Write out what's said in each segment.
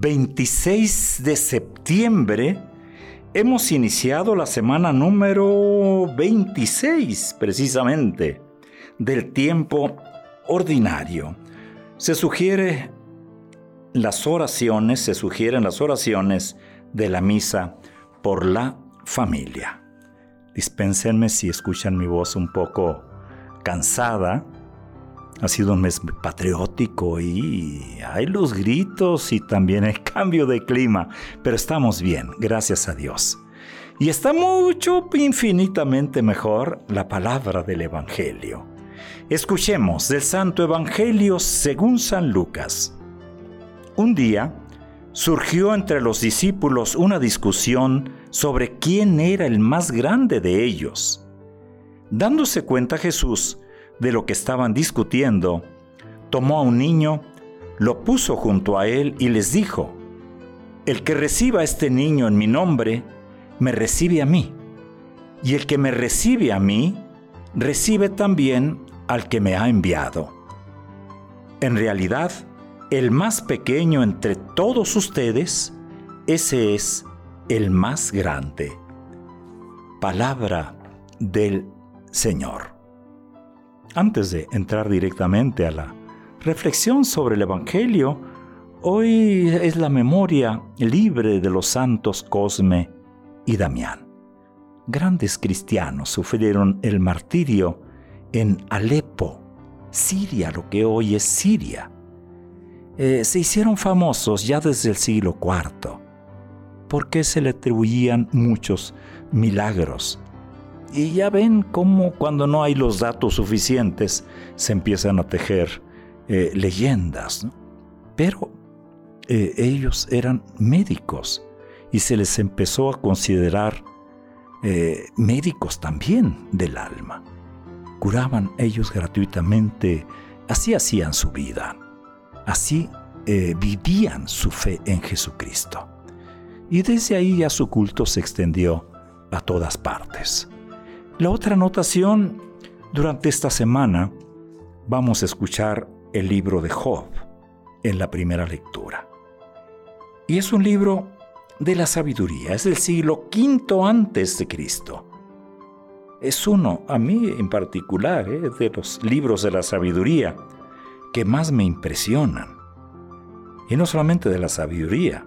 26 de septiembre hemos iniciado la semana número 26 precisamente del tiempo ordinario. Se sugiere las oraciones, se sugieren las oraciones de la misa por la familia. Dispénsenme si escuchan mi voz un poco cansada, ha sido un mes patriótico y hay los gritos y también el cambio de clima, pero estamos bien, gracias a Dios. Y está mucho, infinitamente mejor la palabra del Evangelio. Escuchemos del Santo Evangelio según San Lucas. Un día surgió entre los discípulos una discusión sobre quién era el más grande de ellos. Dándose cuenta Jesús, de lo que estaban discutiendo, tomó a un niño, lo puso junto a él y les dijo, El que reciba a este niño en mi nombre, me recibe a mí, y el que me recibe a mí, recibe también al que me ha enviado. En realidad, el más pequeño entre todos ustedes, ese es el más grande. Palabra del Señor. Antes de entrar directamente a la reflexión sobre el Evangelio, hoy es la memoria libre de los santos Cosme y Damián. Grandes cristianos sufrieron el martirio en Alepo, Siria, lo que hoy es Siria. Eh, se hicieron famosos ya desde el siglo IV, porque se le atribuían muchos milagros y ya ven cómo cuando no hay los datos suficientes se empiezan a tejer eh, leyendas. Pero eh, ellos eran médicos y se les empezó a considerar eh, médicos también del alma. Curaban ellos gratuitamente, así hacían su vida, así vivían su fe en Jesucristo. Y desde ahí ya su culto se extendió a todas partes. La otra anotación, durante esta semana vamos a escuchar el libro de Job en la primera lectura. Y es un libro de la sabiduría, es del siglo V antes de Cristo. Es uno, a mí en particular, ¿eh? de los libros de la sabiduría que más me impresionan. Y no solamente de la sabiduría,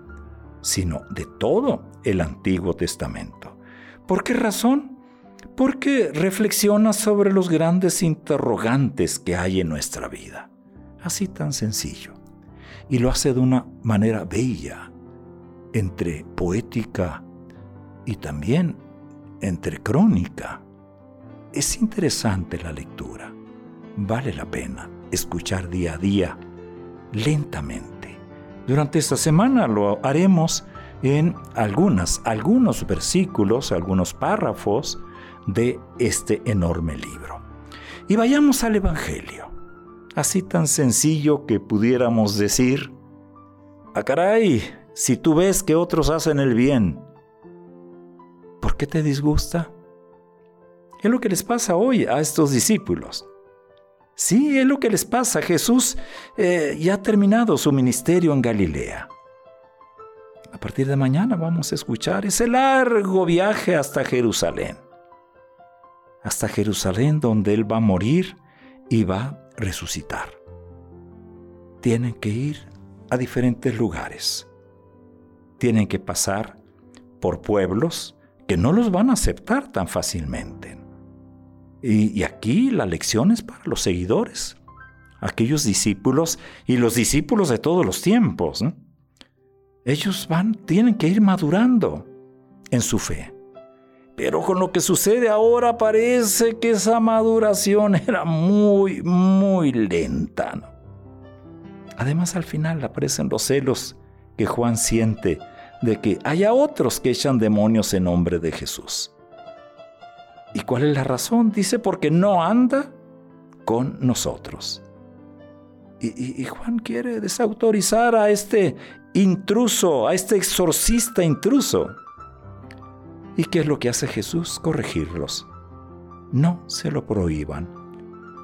sino de todo el Antiguo Testamento. ¿Por qué razón? Porque reflexiona sobre los grandes interrogantes que hay en nuestra vida. Así tan sencillo. Y lo hace de una manera bella, entre poética y también entre crónica. Es interesante la lectura. Vale la pena escuchar día a día, lentamente. Durante esta semana lo haremos en algunas, algunos versículos, algunos párrafos de este enorme libro. Y vayamos al Evangelio. Así tan sencillo que pudiéramos decir, a ah, caray, si tú ves que otros hacen el bien, ¿por qué te disgusta? Es lo que les pasa hoy a estos discípulos. Sí, es lo que les pasa. Jesús eh, ya ha terminado su ministerio en Galilea. A partir de mañana vamos a escuchar ese largo viaje hasta Jerusalén hasta Jerusalén donde Él va a morir y va a resucitar. Tienen que ir a diferentes lugares. Tienen que pasar por pueblos que no los van a aceptar tan fácilmente. Y, aquí la lección es para los seguidores, aquellos discípulos y los discípulos de todos los tiempos. Ellos van, tienen que ir madurando en su fe. Pero con lo que sucede ahora parece que esa maduración era muy, muy lenta. Además al final aparecen los celos que Juan siente de que haya otros que echan demonios en nombre de Jesús. ¿Y cuál es la razón? Dice, porque no anda con nosotros. Y, Juan quiere desautorizar a este intruso, a este exorcista intruso. ¿Y qué es lo que hace Jesús? Corregirlos. No se lo prohíban,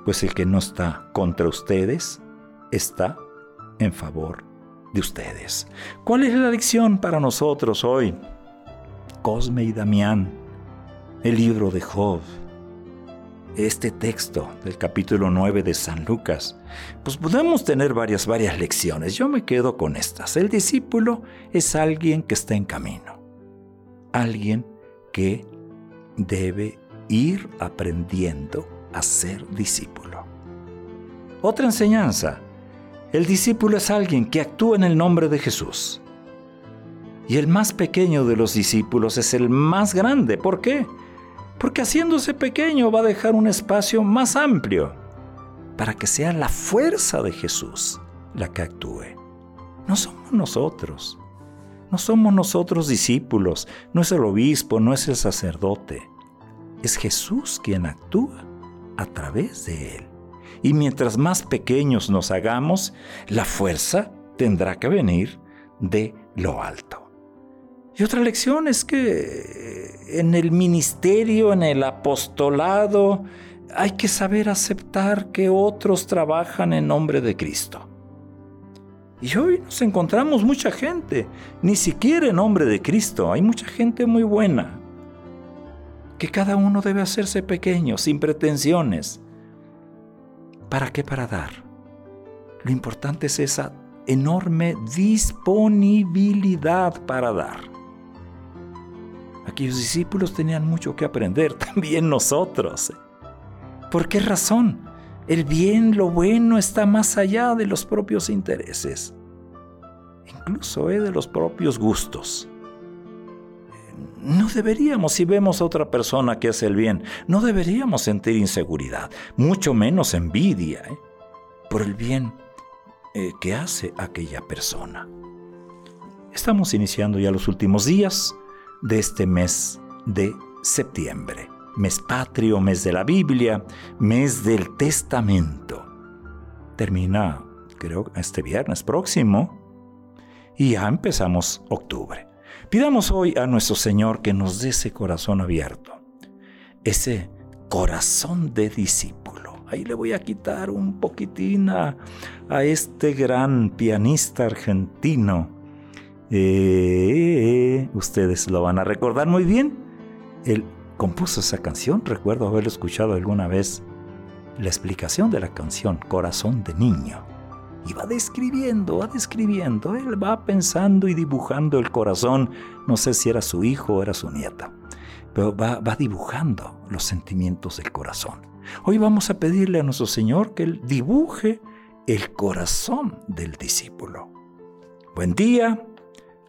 pues el que no está contra ustedes está en favor de ustedes. ¿Cuál es la lección para nosotros hoy? Cosme y Damián, el libro de Job, este texto del capítulo 9 de San Lucas, pues podemos tener varias, varias lecciones. Yo me quedo con estas. El discípulo es alguien que está en camino, alguien que debe ir aprendiendo a ser discípulo. Otra enseñanza, el discípulo es alguien que actúa en el nombre de Jesús. Y el más pequeño de los discípulos es el más grande. ¿Por qué? Porque haciéndose pequeño va a dejar un espacio más amplio para que sea la fuerza de Jesús la que actúe. No somos nosotros. No somos nosotros discípulos. No es el obispo, no es el sacerdote. Es Jesús quien actúa a través de él. Y mientras más pequeños nos hagamos, la fuerza tendrá que venir de lo alto. Y otra lección es que en el ministerio, en el apostolado, hay que saber aceptar que otros trabajan en nombre de Cristo. Y hoy nos encontramos mucha gente, ni siquiera en nombre de Cristo, hay mucha gente muy buena, que cada uno debe hacerse pequeño, sin pretensiones, ¿Para qué? Para dar. Lo importante es esa enorme disponibilidad para dar. Aquellos discípulos tenían mucho que aprender, también nosotros. ¿Por qué razón? El bien, lo bueno está más allá de los propios intereses, incluso eh, de los propios gustos. No deberíamos, si vemos a otra persona que hace el bien, no deberíamos sentir inseguridad, mucho menos envidia ¿eh? por el bien eh, que hace aquella persona. Estamos iniciando ya los últimos días de este mes de septiembre, mes patrio, mes de la Biblia, mes del testamento. Termina, creo, este viernes próximo y ya empezamos octubre. Pidamos hoy a nuestro Señor que nos dé ese corazón abierto, ese corazón de discípulo. Ahí le voy a quitar un poquitín a, este gran pianista argentino. Eh, ustedes lo van a recordar muy bien. Él compuso esa canción, recuerdo haberlo escuchado alguna vez. La explicación de la canción, Corazón de Niño y va describiendo, va describiendo. Él va pensando y dibujando el corazón. No sé si era su hijo o era su nieta, pero va, va dibujando los sentimientos del corazón. Hoy vamos a pedirle a nuestro Señor que Él dibuje el corazón del discípulo. Buen día,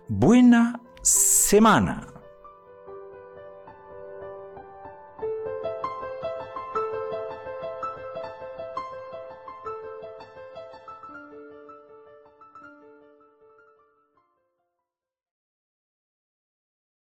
buena semana.